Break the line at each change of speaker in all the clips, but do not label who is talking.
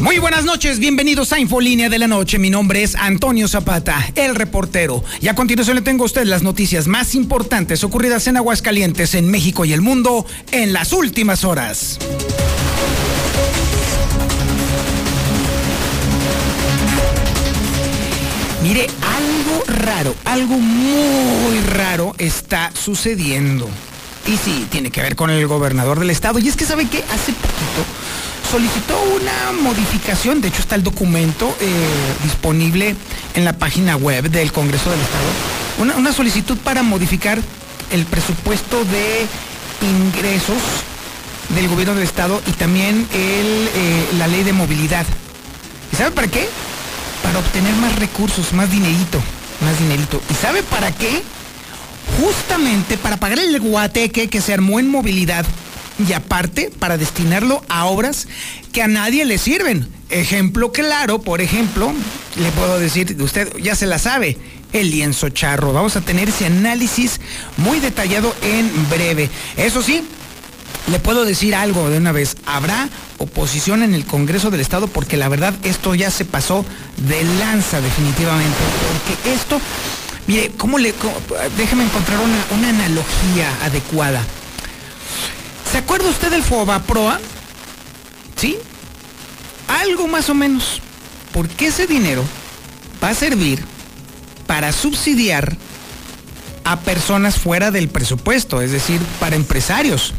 Muy buenas noches, bienvenidos a Infolínea de la Noche. Mi nombre es Antonio Zapata, el reportero. Y a continuación le tengo a usted las noticias más importantes ocurridas en Aguascalientes, en México y el mundo en las últimas horas. Mire, algo raro, algo muy raro está sucediendo. Y sí, tiene que ver con el gobernador del estado. Y es que sabe que hace poquito solicitó una modificación, de hecho está el documento eh, disponible en la página web del Congreso del Estado, una, una solicitud para modificar el presupuesto de ingresos del gobierno del Estado y también el, eh, la ley de movilidad. ¿Y sabe para qué? Para obtener más recursos, más dinerito, más dinerito. ¿Y sabe para qué? Justamente para pagar el guateque que se armó en movilidad y aparte para destinarlo a obras que a nadie le sirven. Ejemplo claro, por ejemplo, le puedo decir, usted ya se la sabe, el lienzo charro. Vamos a tener ese análisis muy detallado en breve. Eso sí, le puedo decir algo de una vez, habrá oposición en el Congreso del Estado porque la verdad esto ya se pasó de lanza definitivamente, porque esto, mire, ¿cómo le, déjeme encontrar una, una analogía adecuada. ¿Se acuerda usted del FOBAPROA? ¿Sí? Algo más o menos. Porque ese dinero va a servir para subsidiar a personas fuera del presupuesto, es decir, para empresarios,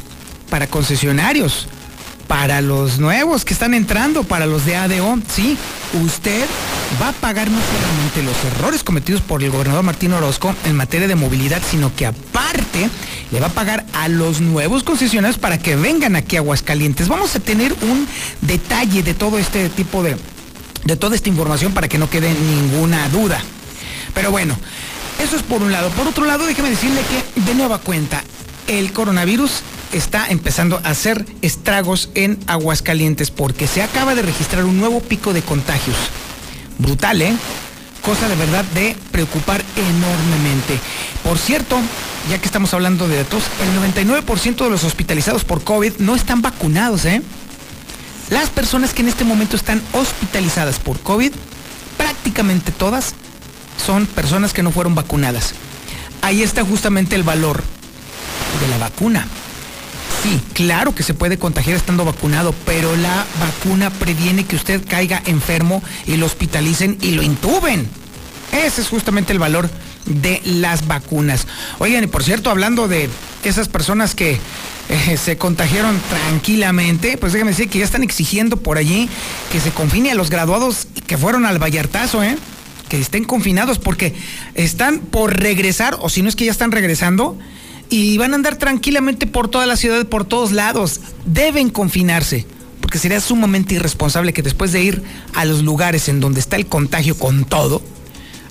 para concesionarios, para los nuevos que están entrando, para los de ADO, sí, usted va a pagar no solamente los errores cometidos por el gobernador Martín Orozco en materia de movilidad, sino que aparte le va a pagar a los nuevos concesionarios para que vengan aquí a Aguascalientes. Vamos a tener un detalle de todo este tipo de, de toda esta información para que no quede ninguna duda. Pero bueno, eso es por un lado. Por otro lado, déjeme decirle que de nueva cuenta, el coronavirus está empezando a hacer estragos en Aguascalientes porque se acaba de registrar un nuevo pico de contagios. Brutal, ¿eh? Cosa de verdad de preocupar enormemente. Por cierto, ya que estamos hablando de datos, el 99% de los hospitalizados por COVID no están vacunados, ¿eh? Las personas que en este momento están hospitalizadas por COVID, prácticamente todas son personas que no fueron vacunadas. Ahí está justamente el valor de la vacuna. Sí, claro que se puede contagiar estando vacunado, pero la vacuna previene que usted caiga enfermo y lo hospitalicen y lo intuben. Ese es justamente el valor de las vacunas. Oigan, y por cierto, hablando de esas personas que eh, se contagiaron tranquilamente, pues déjame decir que ya están exigiendo por allí que se confine a los graduados que fueron al Vallartazo, ¿eh? Que estén confinados porque están por regresar, o si no es que ya están regresando, y van a andar tranquilamente por toda la ciudad, por todos lados. Deben confinarse, porque sería sumamente irresponsable que después de ir a los lugares en donde está el contagio con todo,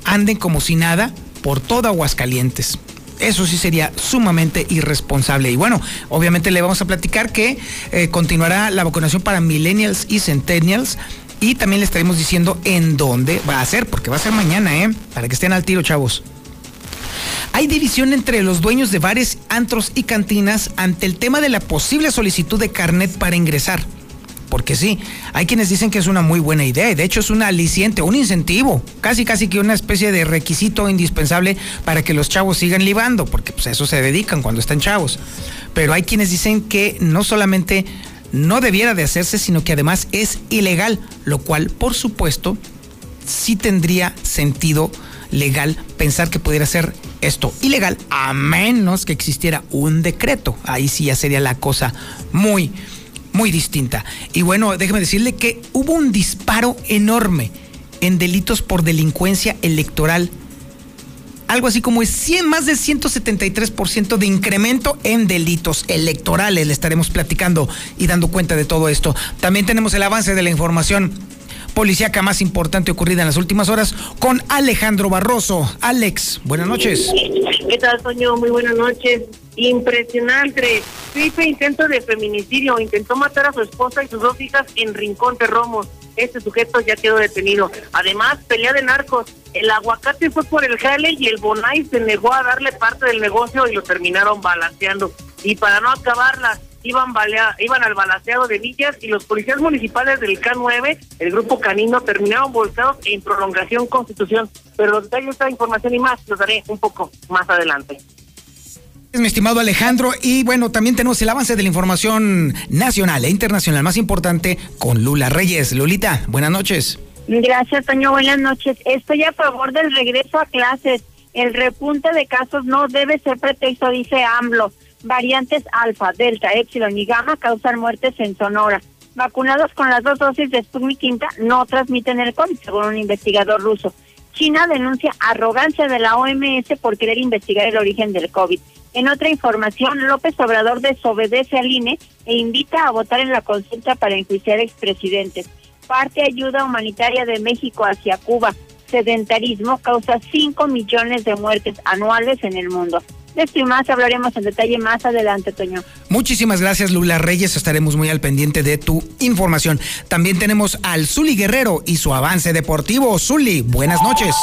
anden como si nada por toda Aguascalientes. Eso sí sería sumamente irresponsable. Y bueno, obviamente le vamos a platicar que eh, continuará la vacunación para millennials y centennials. Y también le estaremos diciendo en dónde va a ser, porque va a ser mañana, ¿eh? Para que estén al tiro, chavos. Hay división entre los dueños de bares, antros y cantinas ante el tema de la posible solicitud de carnet para ingresar. Porque sí, hay quienes dicen que es una muy buena idea y de hecho es un aliciente, un incentivo, casi casi que una especie de requisito indispensable para que los chavos sigan libando, porque pues a eso se dedican cuando están chavos. Pero hay quienes dicen que no solamente no debiera de hacerse, sino que además es ilegal, lo cual por supuesto sí tendría sentido legal pensar que pudiera ser esto ilegal, a menos que existiera un decreto. Ahí sí ya sería la cosa muy, muy distinta. Y bueno, déjeme decirle que hubo un disparo enorme en delitos por delincuencia electoral. Algo así como es 100, más de 173% de incremento en delitos electorales. Le estaremos platicando y dando cuenta de todo esto. También tenemos el avance de la información policíaca más importante ocurrida en las últimas horas con Alejandro Barroso. Alex, buenas noches.
¿Qué tal, Toño? Muy buenas noches. Impresionante. Triple intento de feminicidio. Intentó matar a su esposa y sus dos hijas en Rincón de Romos. Este sujeto ya quedó detenido. Además, pelea de narcos. El aguacate fue por el jale y el Bonai se negó a darle parte del negocio y lo terminaron balanceando. Y para no acabarla, iban, balea, iban al balanceado de villas y los policías municipales del K9, el grupo canino, terminaron volcados en prolongación constitución. Pero los detalles de esta información y más los daré un poco más adelante.
Es mi estimado Alejandro, y bueno, también tenemos el avance de la información nacional e internacional más importante con Lula Reyes. Lulita, buenas noches.
Gracias, Toño. Buenas noches. Estoy a favor del regreso a clases. El repunte de casos no debe ser pretexto, dice AMLO. Variantes alfa, delta, epsilon y gamma causan muertes en Sonora. Vacunados con las dos dosis de Sputnik Quinta no transmiten el COVID, según un investigador ruso. China denuncia arrogancia de la OMS por querer investigar el origen del COVID. En otra información, López Obrador desobedece al INE e invita a votar en la consulta para enjuiciar expresidentes. Parte ayuda humanitaria de México hacia Cuba. Sedentarismo causa 5 millones de muertes anuales en el mundo. De esto y más hablaremos en detalle más adelante, Toño.
Muchísimas gracias, Lula Reyes. Estaremos muy al pendiente de tu información. También tenemos al Zuli Guerrero y su avance deportivo. Zuli, buenas noches.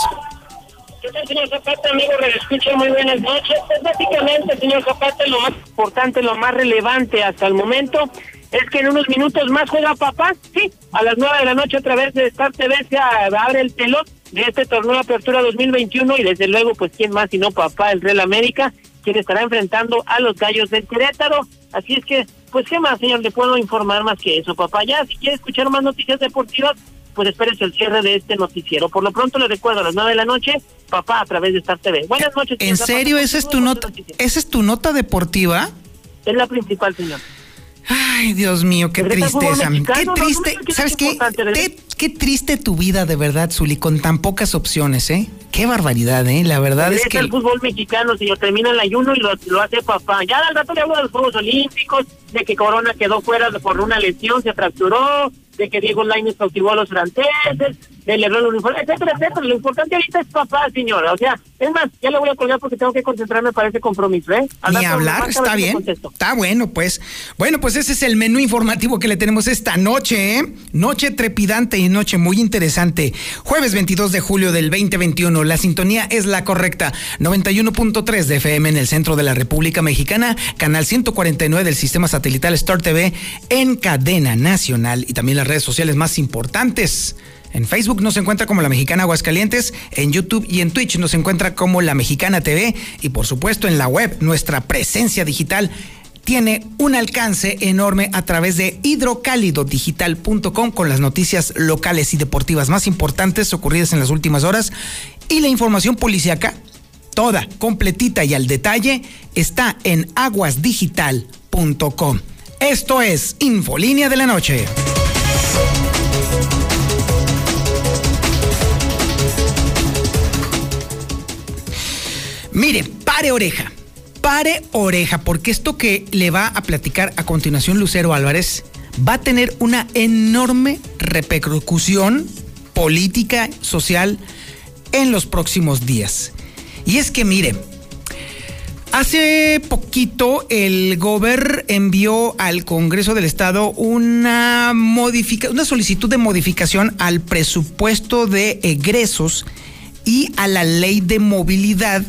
¿Qué tal, señor Zapata, amigo? escucha muy buenas noches. Pues básicamente, señor Zapata, lo más importante, lo más relevante hasta el momento es que en unos minutos más juega papá, sí, a las nueve de la noche a través de Star TV se abre el telón de este torneo de apertura 2021 y desde luego, pues, ¿quién más sino papá, el Real América, quien estará enfrentando a los gallos del Querétaro? Así es que, pues, ¿qué más, señor? Le puedo informar más que eso, papá. Ya, si quiere escuchar más noticias deportivas, pues espérese el cierre de este noticiero. Por lo pronto le recuerdo a las nueve de la noche, papá, a través de Star TV. Buenas noches.
¿En serio? ¿Esa es tu nota? ¿Esa es tu nota deportiva?
Es la principal, señor.
Ay, Dios mío, qué tristeza. Qué triste, ¿sabes qué? Qué, triste tu vida de verdad, Zuli, con tan pocas opciones, ¿eh? Qué barbaridad, ¿eh? La verdad es que...
el fútbol mexicano, señor, termina el ayuno y lo, hace papá. Ya al rato le hablo de los Juegos Olímpicos, de que Corona quedó fuera por una lesión, se fracturó, de que Diego Lainez cautivó a los franceses, del error uniforme, etcétera, etcétera. Lo importante ahorita es papá, señora. O sea, es más, ya le voy a colgar porque tengo que concentrarme para ese compromiso, ¿eh?
Ni hablar, está bien. Está bueno, pues. Bueno, pues ese es el menú informativo que le tenemos esta noche, ¿eh? Noche trepidante y noche muy interesante. Jueves 22 de julio del 2021. La sintonía es la correcta. 91.3 de FM en el centro de la República Mexicana. Canal 149 del sistema satelital Star TV en cadena nacional y también las redes sociales más importantes. En Facebook nos encuentra como La Mexicana Aguascalientes, en YouTube y en Twitch nos encuentra como La Mexicana TV y por supuesto en la web nuestra presencia digital tiene un alcance enorme a través de hidrocálidodigital.com con las noticias locales y deportivas más importantes ocurridas en las últimas horas y la información policíaca, toda, completita y al detalle, está en aguasdigital.com. Esto es Infolínea de la Noche. Mire, pare oreja, pare oreja, porque esto que le va a platicar a continuación Lucero Álvarez va a tener una enorme repercusión política, social, en los próximos días. Y es que mire, hace poquito el Gober envió al Congreso del Estado una, una solicitud de modificación al presupuesto de egresos y a la ley de movilidad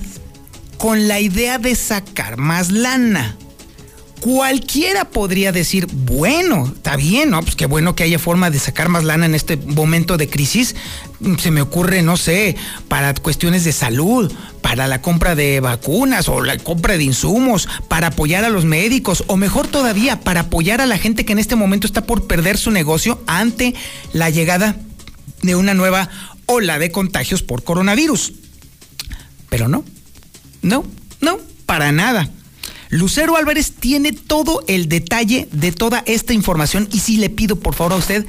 con la idea de sacar más lana. Cualquiera podría decir, bueno, está bien, ¿no? Pues qué bueno que haya forma de sacar más lana en este momento de crisis. Se me ocurre, no sé, para cuestiones de salud, para la compra de vacunas o la compra de insumos, para apoyar a los médicos o mejor todavía, para apoyar a la gente que en este momento está por perder su negocio ante la llegada de una nueva ola de contagios por coronavirus. Pero no, no, no, para nada. Lucero Álvarez tiene todo el detalle de toda esta información y sí le pido por favor a usted,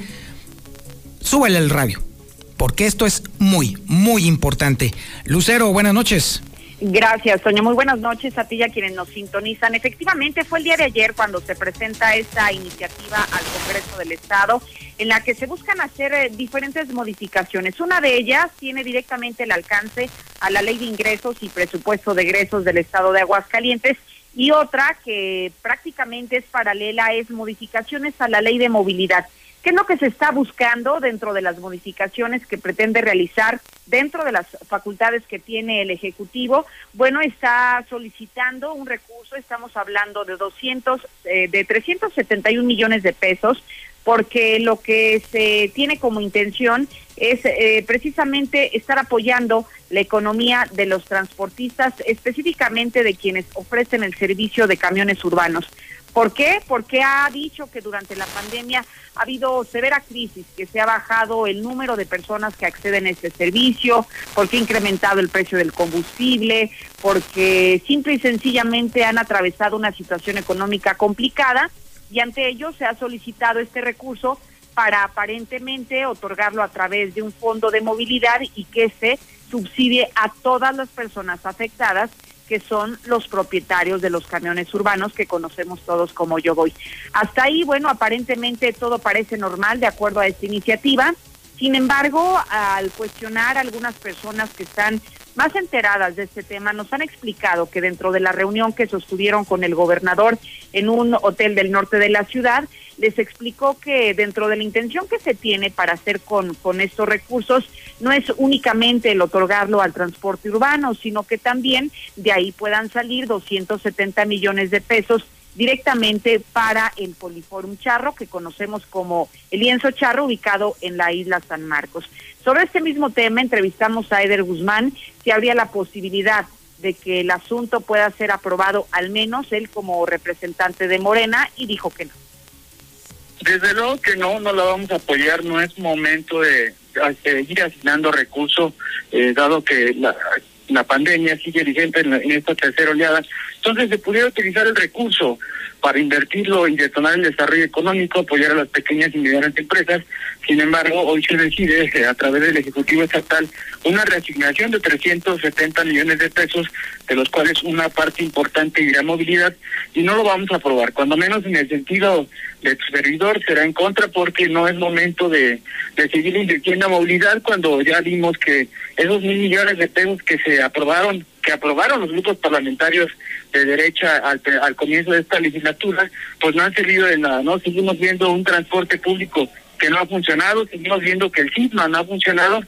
súbale el radio, porque esto es muy, muy importante. Lucero, buenas noches.
Gracias, Soño. Muy buenas noches a ti y a quienes nos sintonizan. Efectivamente, fue el día de ayer cuando se presenta esta iniciativa al Congreso del Estado en la que se buscan hacer eh, diferentes modificaciones. Una de ellas tiene directamente el alcance a la ley de ingresos y presupuesto de egresos del Estado de Aguascalientes y otra que prácticamente es paralela es modificaciones a la ley de movilidad. ¿Qué es lo que se está buscando dentro de las modificaciones que pretende realizar dentro de las facultades que tiene el Ejecutivo? Bueno, está solicitando un recurso, estamos hablando de 200, eh, de 371 millones de pesos porque lo que se tiene como intención es eh, precisamente estar apoyando la economía de los transportistas, específicamente de quienes ofrecen el servicio de camiones urbanos. ¿Por qué? Porque ha dicho que durante la pandemia ha habido severa crisis, que se ha bajado el número de personas que acceden a este servicio, porque ha incrementado el precio del combustible, porque simple y sencillamente han atravesado una situación económica complicada y ante ello se ha solicitado este recurso para aparentemente otorgarlo a través de un fondo de movilidad y que se subsidie a todas las personas afectadas que son los propietarios de los camiones urbanos que conocemos todos como Yo Voy. Hasta ahí, bueno, aparentemente todo parece normal de acuerdo a esta iniciativa. Sin embargo, al cuestionar algunas personas que están más enteradas de este tema nos han explicado que dentro de la reunión que sostuvieron con el gobernador en un hotel del norte de la ciudad, les explicó que dentro de la intención que se tiene para hacer con, estos recursos no es únicamente el otorgarlo al transporte urbano, sino que también de ahí puedan salir 270 millones de pesos directamente para el Poliforum Charro, que conocemos como el lienzo charro, ubicado en la isla San Marcos. Sobre este mismo tema entrevistamos a Eder Guzmán, si habría la posibilidad de que el asunto pueda ser aprobado, al menos él como representante de Morena, y dijo que no.
Desde luego que no, no la vamos a apoyar, no es momento de seguir asignando recursos, eh, dado que la, la pandemia sigue vigente en, esta tercera oleada. Entonces se pudiera utilizar el recurso para invertirlo y detonar el desarrollo económico, apoyar a las pequeñas y medianas empresas. Sin embargo, hoy se decide eh, a través del Ejecutivo Estatal una reasignación de 370 millones de pesos, de los cuales una parte importante irá a movilidad, y no lo vamos a aprobar. Cuando menos en el sentido de tu servidor será en contra porque no es momento de, seguir invirtiendo a movilidad cuando ya vimos que esos mil millones de pesos que se aprobaron que aprobaron los grupos parlamentarios de derecha al, al comienzo de esta legislatura, pues no han servido de nada, ¿no? Seguimos viendo un transporte público que no ha funcionado, seguimos viendo que el CISMA no ha funcionado.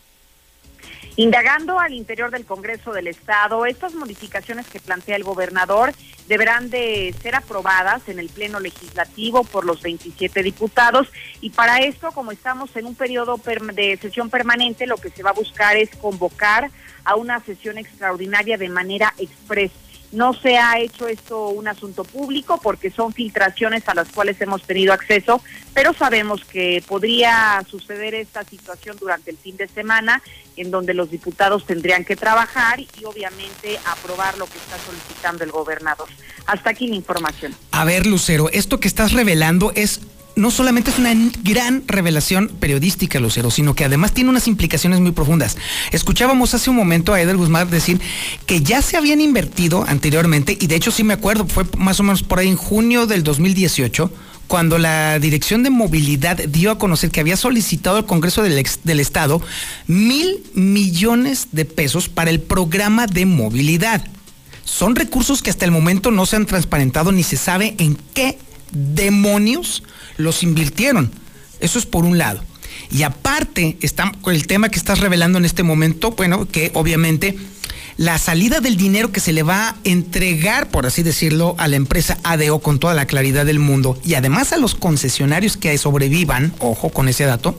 Indagando al interior del Congreso del Estado, estas modificaciones que plantea el gobernador deberán de ser aprobadas en el Pleno Legislativo por los 27 diputados y para esto, como estamos en un periodo de sesión permanente, lo que se va a buscar es convocar a una sesión extraordinaria de manera expresa. No se ha hecho esto un asunto público porque son filtraciones a las cuales hemos tenido acceso, pero sabemos que podría suceder esta situación durante el fin de semana en donde los diputados tendrían que trabajar y obviamente aprobar lo que está solicitando el gobernador. Hasta aquí la información.
A ver, Lucero, esto que estás revelando es no solamente es una gran revelación periodística, Lucero, sino que además tiene unas implicaciones muy profundas. Escuchábamos hace un momento a Edel Guzmán decir que ya se habían invertido anteriormente, y de hecho sí me acuerdo, fue más o menos por ahí en junio del 2018, cuando la Dirección de Movilidad dio a conocer que había solicitado al Congreso del, del, Estado mil millones de pesos para el programa de movilidad. Son recursos que hasta el momento no se han transparentado ni se sabe en qué demonios los invirtieron. Eso es por un lado. Y aparte, está el tema que estás revelando en este momento, bueno, que obviamente la salida del dinero que se le va a entregar, por así decirlo, a la empresa ADO con toda la claridad del mundo y además a los concesionarios que sobrevivan, ojo con ese dato,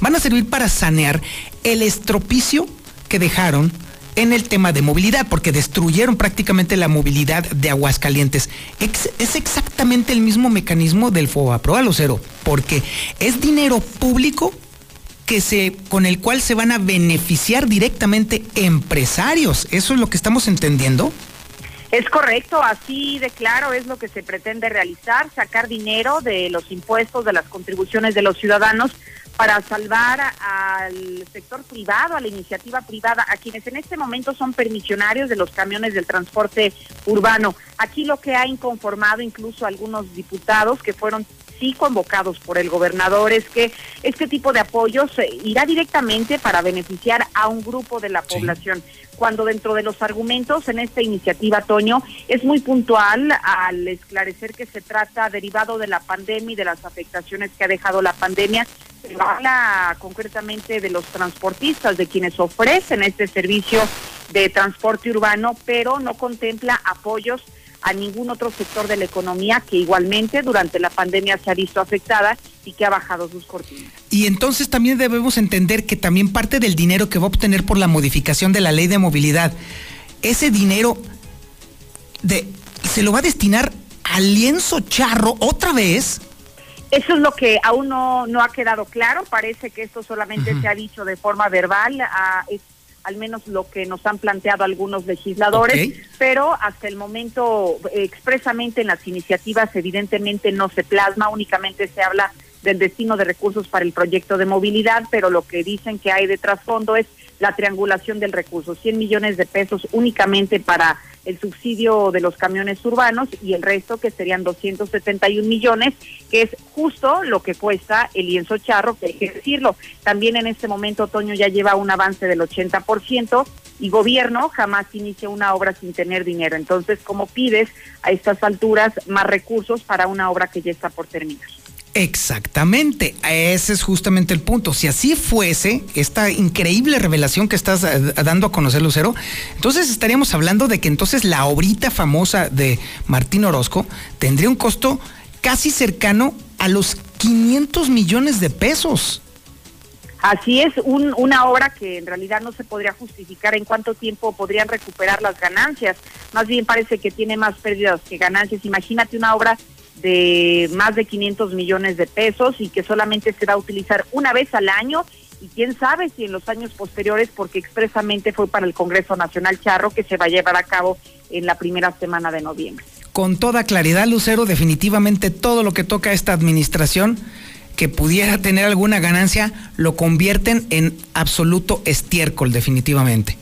van a servir para sanear el estropicio que dejaron en el tema de movilidad, porque destruyeron prácticamente la movilidad de Aguascalientes. Es exactamente el mismo mecanismo del FOBAPRO a lo cero, porque es dinero público que se, con el cual se van a beneficiar directamente empresarios. ¿Eso es lo que estamos entendiendo?
Es correcto, así de claro es lo que se pretende realizar, sacar dinero de los impuestos, de las contribuciones de los ciudadanos para salvar al sector privado, a la iniciativa privada, a quienes en este momento son permisionarios de los camiones del transporte urbano. Aquí lo que ha inconformado incluso algunos diputados que fueron sí convocados por el gobernador, es que este tipo de apoyos eh, irá directamente para beneficiar a un grupo de la población. Cuando dentro de los argumentos en esta iniciativa, Toño, es muy puntual al esclarecer que se trata derivado de la pandemia y de las afectaciones que ha dejado la pandemia, se habla concretamente de los transportistas, de quienes ofrecen este servicio de transporte urbano, pero no contempla apoyos a ningún otro sector de la economía que igualmente durante la pandemia se ha visto afectada y que ha bajado sus cortinas.
Y entonces también debemos entender que también parte del dinero que va a obtener por la modificación de la ley de movilidad, ese dinero se lo va a destinar al lienzo charro otra vez.
Eso es lo que aún no, no ha quedado claro. Parece que esto solamente se ha dicho de forma verbal. A, al menos lo que nos han planteado algunos legisladores, pero hasta el momento expresamente en las iniciativas evidentemente no se plasma, únicamente se habla del destino de recursos para el proyecto de movilidad, pero lo que dicen que hay de trasfondo es la triangulación del recurso, 100 millones de pesos únicamente para el subsidio de los camiones urbanos y el resto que serían 271 millones, que es justo lo que cuesta el lienzo charro, que hay que decirlo. También en este momento Otoño ya lleva un avance del 80% y gobierno jamás inicia una obra sin tener dinero. Entonces, ¿cómo pides a estas alturas más recursos para una obra que ya está por terminar?
Exactamente, ese es justamente el punto. Si así fuese, esta increíble revelación que estás eh, dando a conocer, Lucero, entonces estaríamos hablando de que entonces la obrita famosa de Martín Orozco tendría un costo casi cercano a los 500 millones de pesos.
Así es, una obra que en realidad no se podría justificar en cuánto tiempo podrían recuperar las ganancias. Más bien parece que tiene más pérdidas que ganancias. Imagínate una obra de más de 500 millones de pesos y que solamente se va a utilizar una vez al año y quién sabe si en los años posteriores, porque expresamente fue para el Congreso Nacional Charro que se va a llevar a cabo en la primera semana de noviembre.
Con toda claridad, Lucero, definitivamente todo lo que toca esta administración que pudiera tener alguna ganancia lo convierten en absoluto estiércol, definitivamente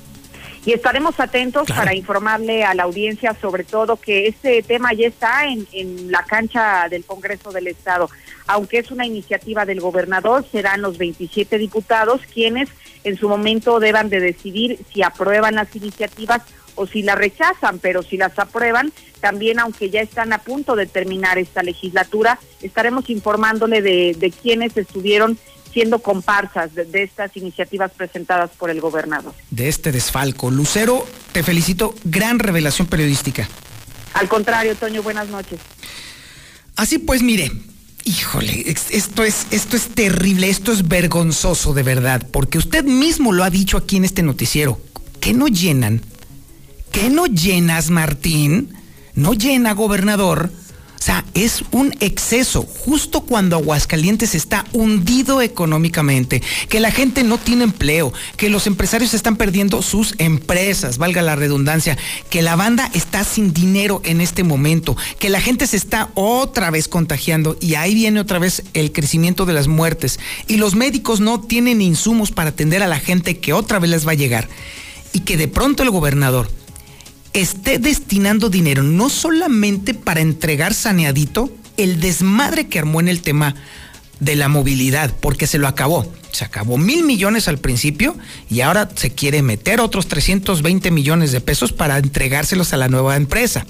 y estaremos atentos para informarle a la audiencia sobre todo que este tema ya está en, en la cancha del Congreso del Estado. Aunque es una iniciativa del gobernador, serán los 27 diputados quienes en su momento deban de decidir si aprueban las iniciativas o si las rechazan, pero si las aprueban, también aunque ya están a punto de terminar esta legislatura, estaremos informándole de, de quienes estuvieron siendo comparsas de, estas iniciativas presentadas por el gobernador.
De este desfalco. Lucero, te felicito, gran revelación periodística.
Al contrario, Toño, buenas noches.
Así pues, mire, híjole, esto es, esto es terrible, esto es vergonzoso de verdad, porque usted mismo lo ha dicho aquí en este noticiero. ¿Qué no llenan? ¿Qué no llenas, Martín? ¿No llena, gobernador? O sea, es un exceso justo cuando Aguascalientes está hundido económicamente, que la gente no tiene empleo, que los empresarios están perdiendo sus empresas, valga la redundancia, que la banda está sin dinero en este momento, que la gente se está otra vez contagiando y ahí viene otra vez el crecimiento de las muertes. Y los médicos no tienen insumos para atender a la gente que otra vez les va a llegar. Y que de pronto el gobernador esté destinando dinero no solamente para entregar saneadito el desmadre que armó en el tema de la movilidad, porque se lo acabó. Se acabó mil millones al principio y ahora se quiere meter otros 320 millones de pesos para entregárselos a la nueva empresa.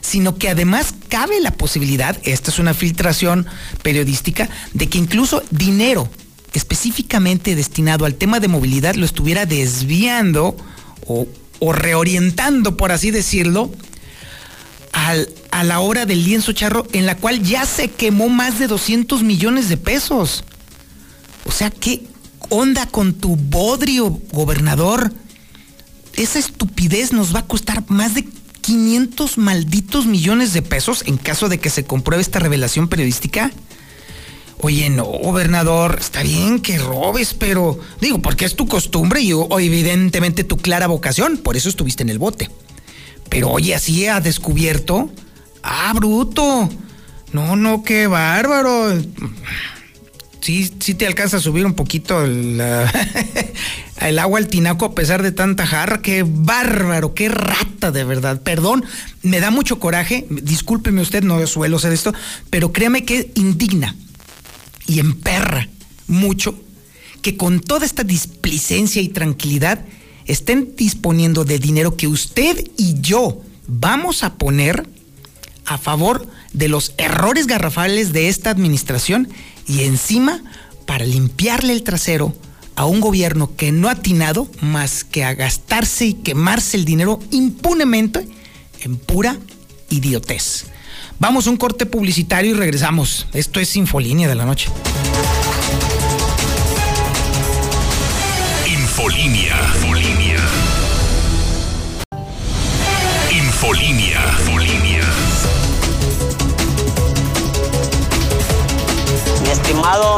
Sino que además cabe la posibilidad, esta es una filtración periodística, de que incluso dinero específicamente destinado al tema de movilidad lo estuviera desviando o o reorientando, por así decirlo, al, a la hora del lienzo charro, en la cual ya se quemó más de 200 millones de pesos. O sea, ¿qué onda con tu bodrio, gobernador? Esa estupidez nos va a costar más de 500 malditos millones de pesos en caso de que se compruebe esta revelación periodística. Oye, no, gobernador, está bien que robes, pero digo, porque es tu costumbre y evidentemente tu clara vocación, por eso estuviste en el bote. Pero oye, así ha descubierto. Ah, bruto. No, no, qué bárbaro. Sí, sí te alcanza a subir un poquito el agua al tinaco a pesar de tanta jarra. Qué bárbaro, qué rata de verdad. Perdón, me da mucho coraje. Discúlpeme usted, no suelo hacer esto, pero créame que indigna y emperra mucho que con toda esta displicencia y tranquilidad estén disponiendo de dinero que usted y yo vamos a poner a favor de los errores garrafales de esta administración y encima para limpiarle el trasero a un gobierno que no ha atinado más que a gastarse y quemarse el dinero impunemente en pura idiotez. Vamos a un corte publicitario y regresamos. Esto es Infolínea de la Noche.
Infolínea. Infolínea. Infolínea.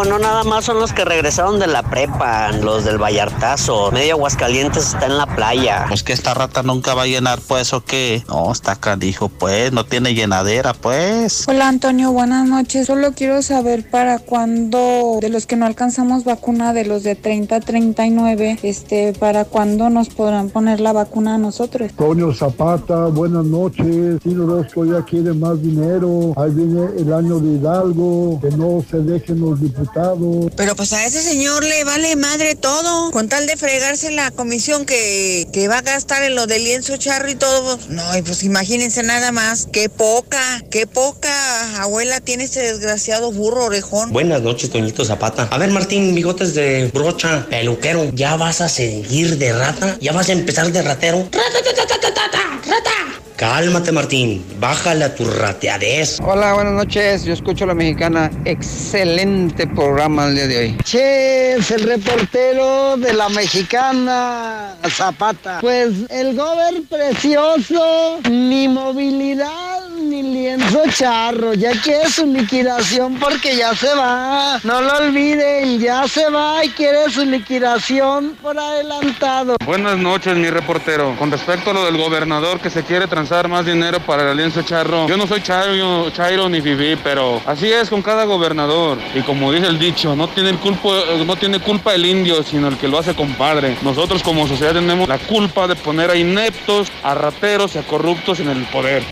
No nada más son los que regresaron de la prepa, los del Vallartazo. Medio Aguascalientes está en la playa.
Pues que esta rata nunca va a llenar, pues, o qué. No, está dijo, pues, no tiene llenadera, pues.
Hola, Antonio, buenas noches. Solo quiero saber para cuándo, de los que no alcanzamos vacuna, de los de 30 a 39, este, para cuándo nos podrán poner la vacuna a nosotros.
Antonio Zapata, buenas noches. Si Orozco ya quiere más dinero. Ahí viene el año de Hidalgo, que no se dejen los diputados.
Pero pues a ese señor le vale madre todo, con tal de fregarse la comisión que, que va a gastar en lo del lienzo charro y todo. No, y pues imagínense nada más, qué poca, qué poca abuela tiene ese desgraciado burro orejón.
Buenas noches, Toñito Zapata. A ver, Martín, bigotes de brocha, peluquero, ¿ya vas a seguir de rata? ¿Ya vas a empezar de ratero? ¡Rata, rata, rata! Cálmate, Martín. Bájale a tu rateadez.
Hola, buenas noches. Yo escucho a la mexicana. Excelente programa el día de hoy.
Ches, el reportero de la mexicana Zapata. Pues el gober precioso, ni movilidad, ni lienzo charro. Ya quiere su liquidación porque ya se va. No lo olviden, ya se va y quiere su liquidación por adelantado.
Buenas noches, mi reportero. Con respecto a lo del gobernador que se quiere transferir más dinero para el Alianza Charro. Yo no soy Chairo, Chairo ni Fifi, pero así es con cada gobernador. Y como dice el dicho, no tiene, culpa, no tiene culpa el indio, sino el que lo hace compadre. Nosotros como sociedad tenemos la culpa de poner a ineptos, a rateros y a corruptos en el poder.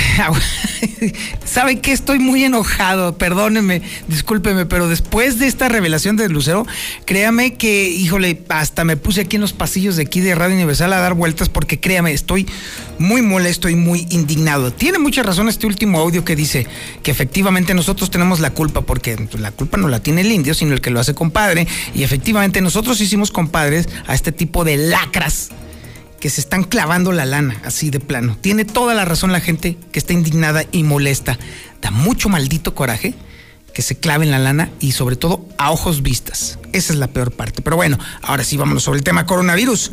Agua ¿Sabe que Estoy muy enojado, perdóneme, discúlpeme, pero después de esta revelación de Lucero, créame que, híjole, hasta me puse aquí en los pasillos de aquí de Radio Universal a dar vueltas porque créame, estoy muy molesto y muy indignado. Tiene mucha razón este último audio que dice que efectivamente nosotros tenemos la culpa, porque la culpa no la tiene el indio, sino el que lo hace compadre, y efectivamente nosotros hicimos compadres a este tipo de lacras que se están clavando la lana, así de plano. Tiene toda la razón la gente que está indignada y molesta. Da mucho maldito coraje que se claven la lana y sobre todo a ojos vistas. Esa es la peor parte. Pero bueno, ahora sí vámonos sobre el tema coronavirus.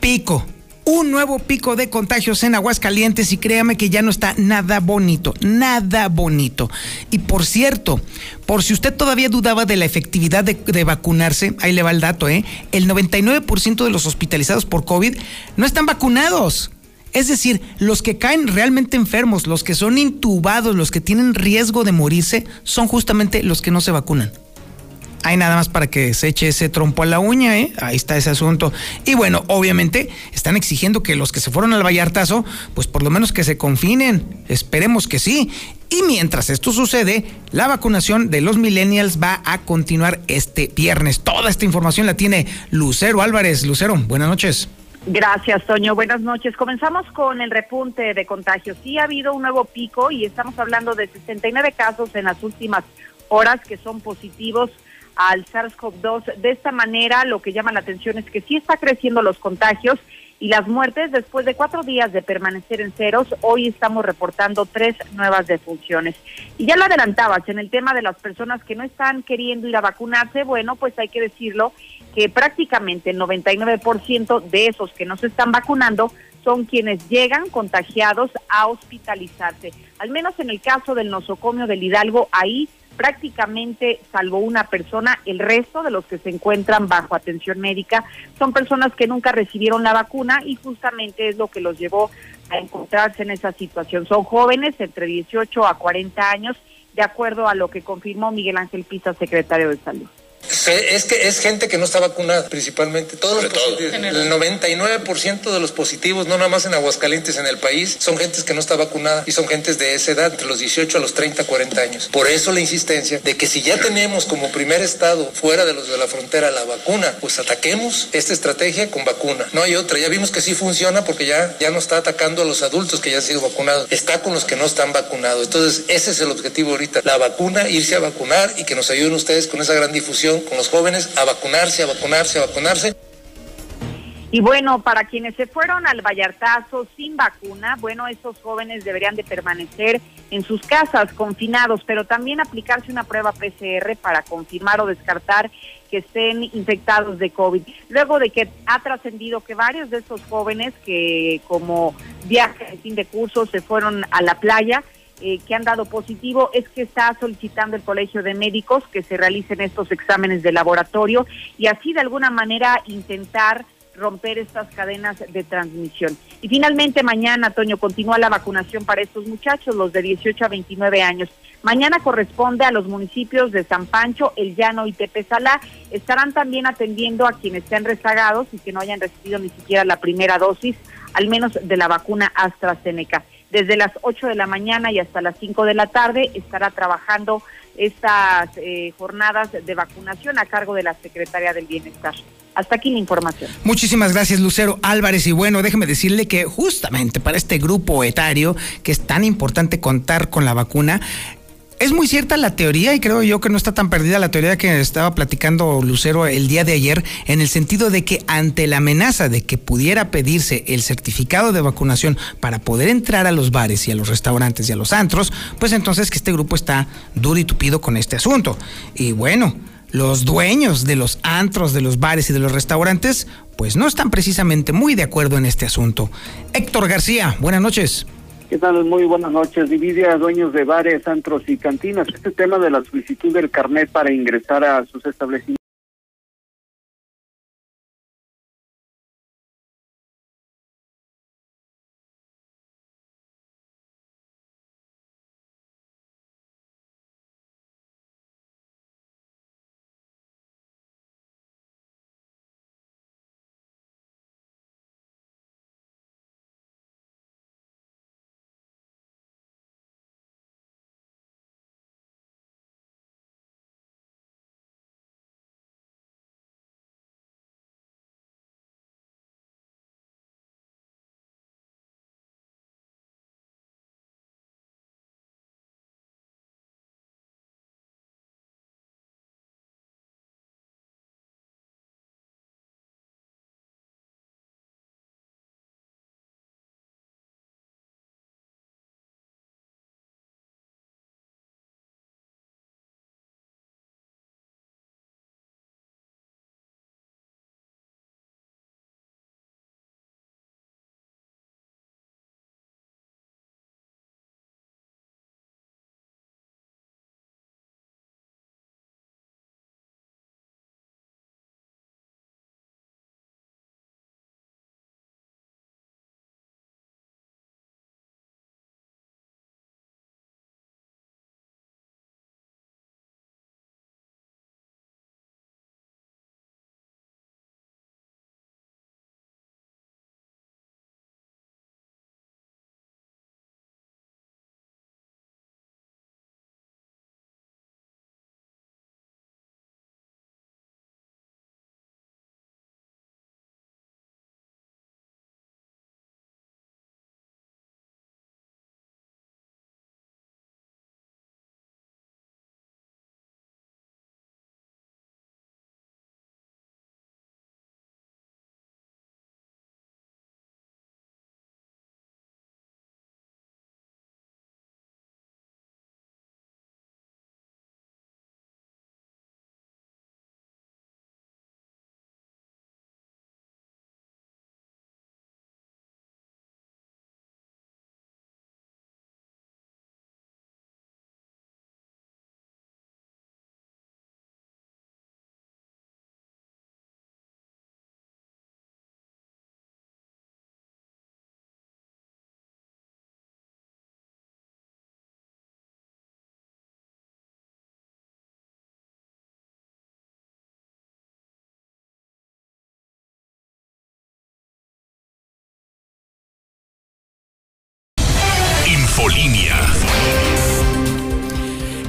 Pico un nuevo pico de contagios en Aguascalientes y créame que ya no está nada bonito, nada bonito. Y por cierto, por si usted todavía dudaba de la efectividad de, vacunarse, ahí le va el dato, ¿eh? El 99% de los hospitalizados por COVID no están vacunados. Es decir, los que caen realmente enfermos, los que son intubados, los que tienen riesgo de morirse, son justamente los que no se vacunan. Hay nada más para que se eche ese trompo a la uña, ¿eh? Ahí está ese asunto. Y bueno, obviamente están exigiendo que los que se fueron al Vallartazo, pues por lo menos que se confinen. Esperemos que sí. Y mientras esto sucede, la vacunación de los millennials va a continuar este viernes. Toda esta información la tiene Lucero Álvarez. Lucero, buenas noches.
Gracias, Toño. Buenas noches. Comenzamos con el repunte de contagios. Sí ha habido un nuevo pico y estamos hablando de 69 casos en las últimas horas que son positivos al SARS-CoV-2. De esta manera, lo que llama la atención es que sí está creciendo los contagios y las muertes después de cuatro días de permanecer en ceros. Hoy estamos reportando tres nuevas defunciones. Y ya lo adelantabas en el tema de las personas que no están queriendo ir a vacunarse. Bueno, pues hay que decirlo que prácticamente el 99% de esos que no se están vacunando son quienes llegan contagiados a hospitalizarse. Al menos en el caso del nosocomio del Hidalgo, ahí prácticamente, salvo una persona, el resto de los que se encuentran bajo atención médica son personas que nunca recibieron la vacuna y justamente es lo que los llevó a encontrarse en esa situación. Son jóvenes entre 18 a 40 años de acuerdo a lo que confirmó Miguel Ángel Pisa, secretario de Salud.
Es que es gente que no está vacunada principalmente. Todos los positivos, el 99% de los positivos, no nada más en Aguascalientes, en el país, son gentes que no está vacunada y son gentes de esa edad, entre los 18 a los 30, 40 años. Por eso la insistencia de que si ya tenemos como primer estado fuera de los de la frontera la vacuna, pues ataquemos esta estrategia con vacuna. No hay otra. Ya vimos que sí funciona porque ya, ya no está atacando a los adultos que ya han sido vacunados. Está con los que no están vacunados. Entonces, ese es el objetivo ahorita. La vacuna, irse a vacunar y que nos ayuden ustedes con esa gran difusión con los jóvenes a vacunarse, a vacunarse, a vacunarse.
Y bueno, para quienes se fueron al Vallartazo sin vacuna, bueno, esos jóvenes deberían de permanecer en sus casas confinados, pero también aplicarse una prueba PCR para confirmar o descartar que estén infectados de COVID. Luego de que ha trascendido que varios de esos jóvenes que como viaje de fin de curso se fueron a la playa, eh, que han dado positivo es que está solicitando el Colegio de Médicos que se realicen estos exámenes de laboratorio y así de alguna manera intentar romper estas cadenas de transmisión. Y finalmente mañana, Toño, continúa la vacunación para estos muchachos, los de 18 a 29 años. Mañana corresponde a los municipios de San Pancho, El Llano y Tepesalá. Estarán también atendiendo a quienes sean rezagados y que no hayan recibido ni siquiera la primera dosis, al menos de la vacuna AstraZeneca. Desde las 8 de la mañana y hasta las 5 de la tarde estará trabajando estas eh, jornadas de vacunación a cargo de la Secretaría del Bienestar. Hasta aquí la información.
Muchísimas gracias, Lucero Álvarez. Y bueno, déjeme decirle que justamente para este grupo etario, que es tan importante contar con la vacuna, es muy cierta la teoría y creo yo que no está tan perdida la teoría que estaba platicando Lucero el día de ayer en el sentido de que ante la amenaza de que pudiera pedirse el certificado de vacunación para poder entrar a los bares y a los restaurantes y a los antros, pues entonces que este grupo está duro y tupido con este asunto. Y bueno, los dueños de los antros, de los bares y de los restaurantes, pues no están precisamente muy de acuerdo en este asunto. Héctor García, buenas noches.
¿Qué tal? Muy buenas noches. Divide a dueños de bares, antros y cantinas. Este tema de la solicitud del carnet para ingresar a sus establecimientos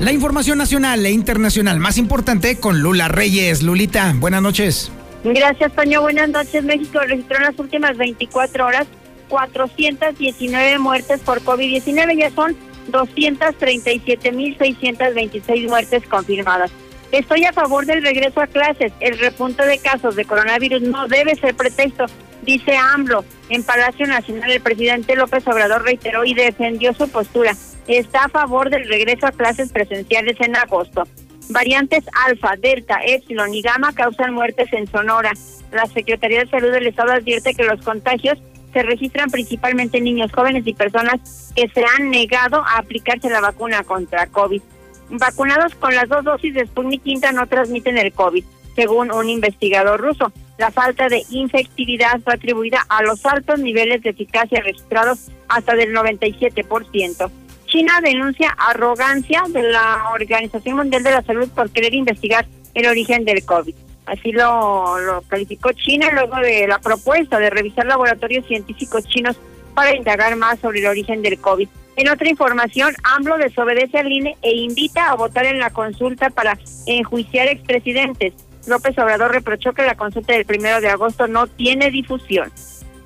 La información nacional e internacional más importante con Lula Reyes. Lulita, buenas noches.
Gracias, Toño. Buenas noches. México registró en las últimas 24 horas 419 muertes por COVID-19. Ya son 237.626 muertes confirmadas. Estoy a favor del regreso a clases. El repunte de casos de coronavirus no debe ser pretexto, dice AMLO. En Palacio Nacional el presidente López Obrador reiteró y defendió su postura. Está a favor del regreso a clases presenciales en agosto. Variantes alfa, delta, epsilon y gamma causan muertes en Sonora. La Secretaría de Salud del Estado advierte que los contagios se registran principalmente en niños jóvenes y personas que se han negado a aplicarse la vacuna contra COVID. Vacunados con las dos dosis de Sputnik V no transmiten el COVID, según un investigador ruso. La falta de infectividad fue atribuida a los altos niveles de eficacia registrados hasta del 97%. China denuncia arrogancia de la Organización Mundial de la Salud por querer investigar el origen del COVID. Así lo, calificó China luego de la propuesta de revisar laboratorios científicos chinos para indagar más sobre el origen del COVID. En otra información, AMLO desobedece al INE e invita a votar en la consulta para enjuiciar expresidentes. López Obrador reprochó que la consulta del primero de agosto no tiene difusión.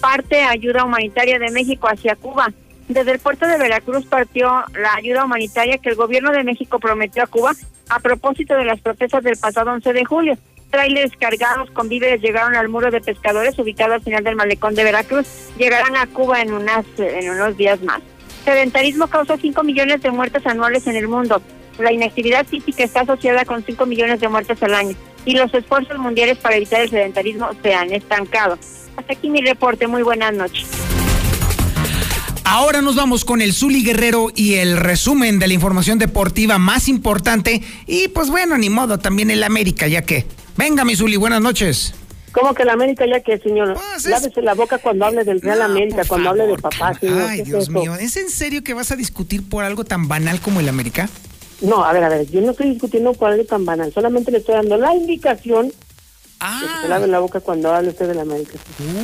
Parte ayuda humanitaria de México hacia Cuba. Desde el puerto de Veracruz partió la ayuda humanitaria que el gobierno de México prometió a Cuba a propósito de las protestas del pasado 11 de julio. Trailers cargados con víveres llegaron al muro de pescadores ubicado al final del malecón de Veracruz. Llegarán a Cuba en, unas, en unos días más. Sedentarismo causa 5 millones de muertes anuales en el mundo. La inactividad física está asociada con 5 millones de muertes al año y los esfuerzos mundiales para evitar el sedentarismo se han estancado. Hasta aquí mi reporte. Muy buenas noches.
Ahora nos vamos con el Zuli Guerrero y el resumen de la información deportiva más importante. Y pues bueno, ni modo, también el América, ya que. Venga, mi Zuli, buenas noches.
¿Cómo que el América ya que, señor? Pues Lávese la boca cuando hable del Real América, cuando hable de papá, señor.
Ay, Dios mío, ¿es en serio que vas a discutir por algo tan banal como el América?
No, a ver, a ver, yo no estoy discutiendo por algo tan banal, solamente le estoy dando la indicación
Ah.
se lave la boca cuando hable usted del América.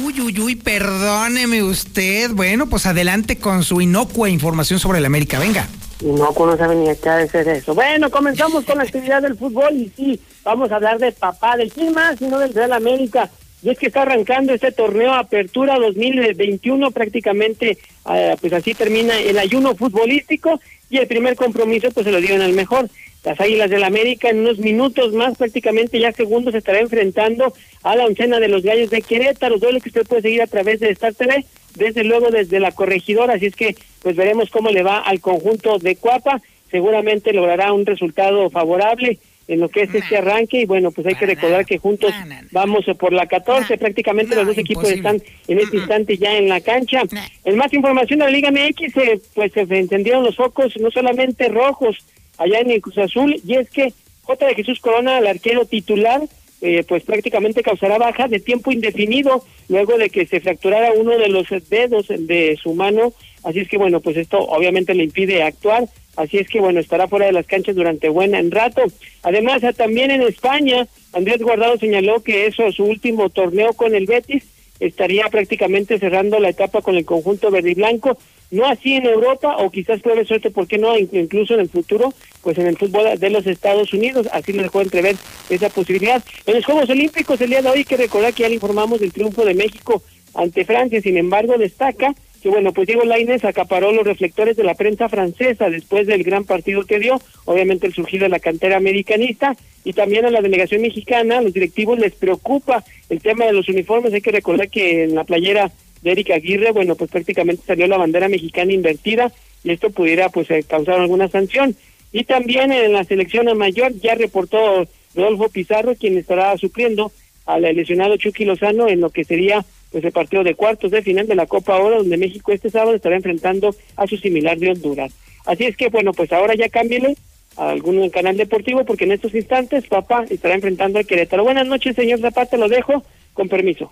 Uy, uy, uy, perdóneme usted. Bueno, pues adelante con su inocua información sobre el América. Venga.
Inocuo no sabe ni a qué ha de ser eso. Bueno, comenzamos con la actividad del fútbol y sí, vamos a hablar de papá, del quién más, sino del Real América. Y es que está arrancando este torneo Apertura 2021, prácticamente, eh, pues así termina el ayuno futbolístico y el primer compromiso pues se lo dieron al mejor. Las Águilas del América en unos minutos más, prácticamente ya segundos, se estará enfrentando a la oncena de los Gallos de Querétaro, duelo que usted puede seguir a través de Star TV, desde luego desde la corregidora, así es que pues veremos cómo le va al conjunto de Cuapa, seguramente logrará un resultado favorable en lo que es este arranque y bueno, pues hay que recordar que juntos vamos por la 14, prácticamente los dos equipos están en este instante ya en la cancha. En más información de la Liga MX, eh, pues se encendieron los focos no solamente rojos allá en el Cruz Azul y es que J. de Jesús Corona, el arquero titular, eh, pues prácticamente causará baja de tiempo indefinido luego de que se fracturara uno de los dedos de su mano, así es que bueno, pues esto obviamente le impide actuar, así es que bueno, estará fuera de las canchas durante buen rato. Además, también en España, Andrés Guardado señaló que eso es su último torneo con el Betis, estaría prácticamente cerrando la etapa con el conjunto verde y blanco, no así en Europa o quizás puede suerte, ¿por qué no? Incluso en el futuro, pues en el fútbol de los Estados Unidos, así lo dejó entrever esa posibilidad. En los Juegos Olímpicos el día de hoy hay que recordar que ya le informamos del triunfo de México ante Francia, sin embargo destaca que bueno, pues Diego Lainez acaparó los reflectores de la prensa francesa después del gran partido que dio, obviamente el surgido de la cantera americanista, y también a la delegación mexicana, a los directivos les preocupa el tema de los uniformes, hay que recordar que en la playera de Erika Aguirre, bueno, pues prácticamente salió la bandera mexicana invertida, y esto pudiera pues eh, causar alguna sanción. Y también en la selección mayor ya reportó Rodolfo Pizarro, quien estará supliendo al lesionado Chucky Lozano en lo que sería pues el partido de cuartos de final de la Copa Oro, donde México este sábado estará enfrentando a su similar de Honduras. Así es que, bueno, pues ahora ya cámbiele a algún canal deportivo, porque en estos instantes papá estará enfrentando a Querétaro. Buenas noches, señor Zapata, lo dejo, con permiso.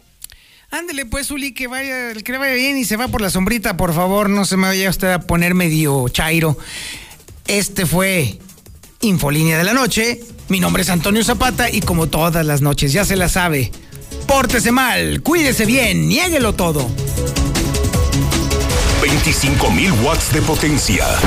Ándele pues, Uli, que vaya, que vaya bien y se va por la sombrita, por favor, no se me vaya usted a poner medio chairo. Este fue Infolínea de la Noche. Mi nombre es Antonio Zapata y como todas las noches, ya se la sabe. Pórtese mal, cuídese bien, niéguelo todo.
25.000 watts de potencia.